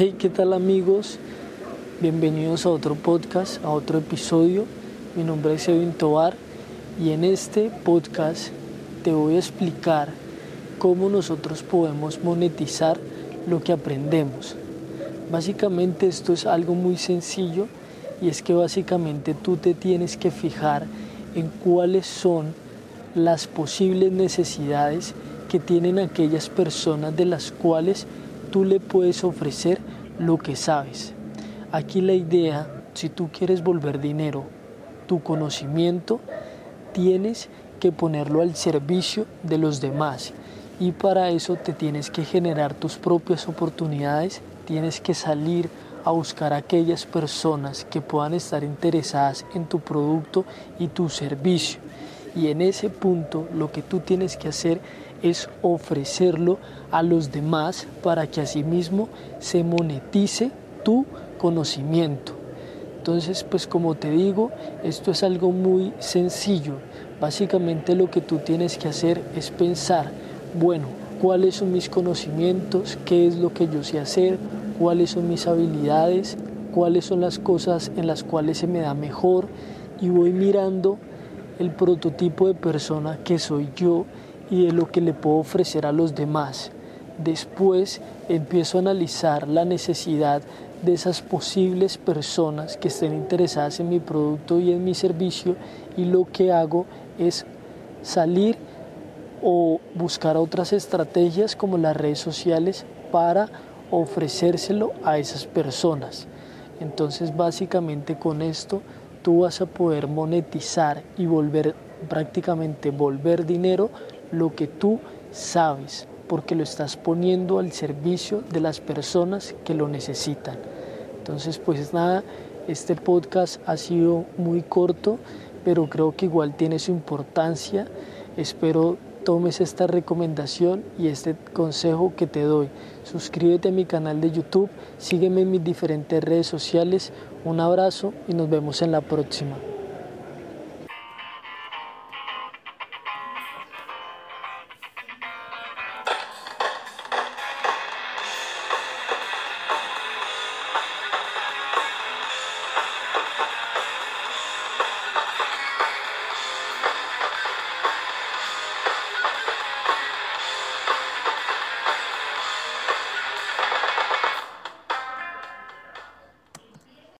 Hey, ¿qué tal amigos? Bienvenidos a otro podcast, a otro episodio. Mi nombre es Edwin Tobar y en este podcast te voy a explicar cómo nosotros podemos monetizar lo que aprendemos. Básicamente esto es algo muy sencillo y es que básicamente tú te tienes que fijar en cuáles son las posibles necesidades que tienen aquellas personas de las cuales tú le puedes ofrecer lo que sabes. Aquí la idea, si tú quieres volver dinero, tu conocimiento, tienes que ponerlo al servicio de los demás. Y para eso te tienes que generar tus propias oportunidades, tienes que salir a buscar a aquellas personas que puedan estar interesadas en tu producto y tu servicio. Y en ese punto lo que tú tienes que hacer es ofrecerlo a los demás para que asimismo se monetice tu conocimiento. Entonces, pues como te digo, esto es algo muy sencillo. Básicamente lo que tú tienes que hacer es pensar, bueno, cuáles son mis conocimientos, qué es lo que yo sé hacer, cuáles son mis habilidades, cuáles son las cosas en las cuales se me da mejor y voy mirando el prototipo de persona que soy yo y de lo que le puedo ofrecer a los demás. Después empiezo a analizar la necesidad de esas posibles personas que estén interesadas en mi producto y en mi servicio y lo que hago es salir o buscar otras estrategias como las redes sociales para ofrecérselo a esas personas. Entonces básicamente con esto tú vas a poder monetizar y volver prácticamente volver dinero lo que tú sabes, porque lo estás poniendo al servicio de las personas que lo necesitan. Entonces, pues nada, este podcast ha sido muy corto, pero creo que igual tiene su importancia. Espero tomes esta recomendación y este consejo que te doy. Suscríbete a mi canal de YouTube, sígueme en mis diferentes redes sociales. Un abrazo y nos vemos en la próxima.